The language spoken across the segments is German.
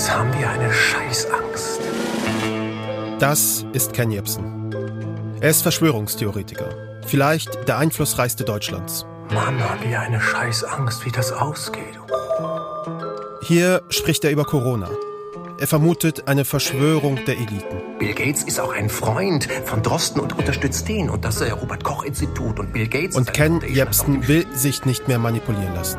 Was haben wir eine Scheißangst? Das ist Ken Jebsen. Er ist Verschwörungstheoretiker. Vielleicht der einflussreichste Deutschlands. Mann, haben wir eine Scheißangst, wie das ausgeht. Hier spricht er über Corona. Er vermutet eine Verschwörung der Eliten. Bill Gates ist auch ein Freund von Drosten und unterstützt den und das äh, Robert Koch Institut und Bill Gates. Und Ken Jebsen will sich nicht mehr manipulieren lassen.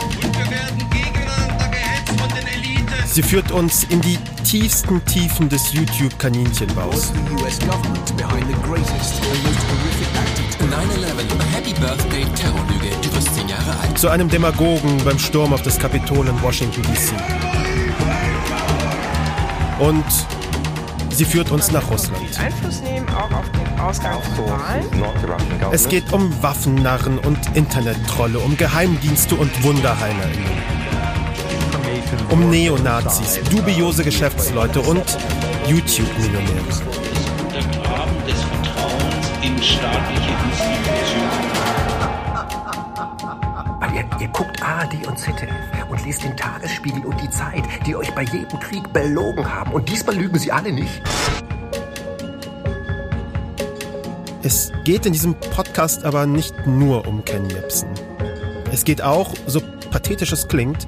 Sie führt uns in die tiefsten Tiefen des YouTube-Kaninchenbaus. Zu einem Demagogen beim Sturm auf das Kapitol in Washington, D.C. Und sie führt uns nach Russland. Einfluss nehmen auch auf den Ausgang von Wahlen. Es geht um Waffennarren und Internettrolle, um Geheimdienste und WunderheilerInnen um Neonazis, dubiose Geschäftsleute und YouTube-Millionäre. Der Graben des Vertrauens in staatliche Institutionen. Ihr, ihr guckt ARD und ZDF und lest den Tagesspiegel und die Zeit, die euch bei jedem Krieg belogen haben. Und diesmal lügen sie alle nicht. Es geht in diesem Podcast aber nicht nur um Ken Jebsen. Es geht auch, so pathetisch es klingt,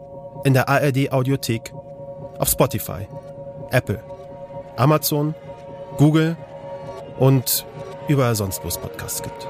in der ARD Audiothek, auf Spotify, Apple, Amazon, Google und überall sonst, wo es Podcasts gibt.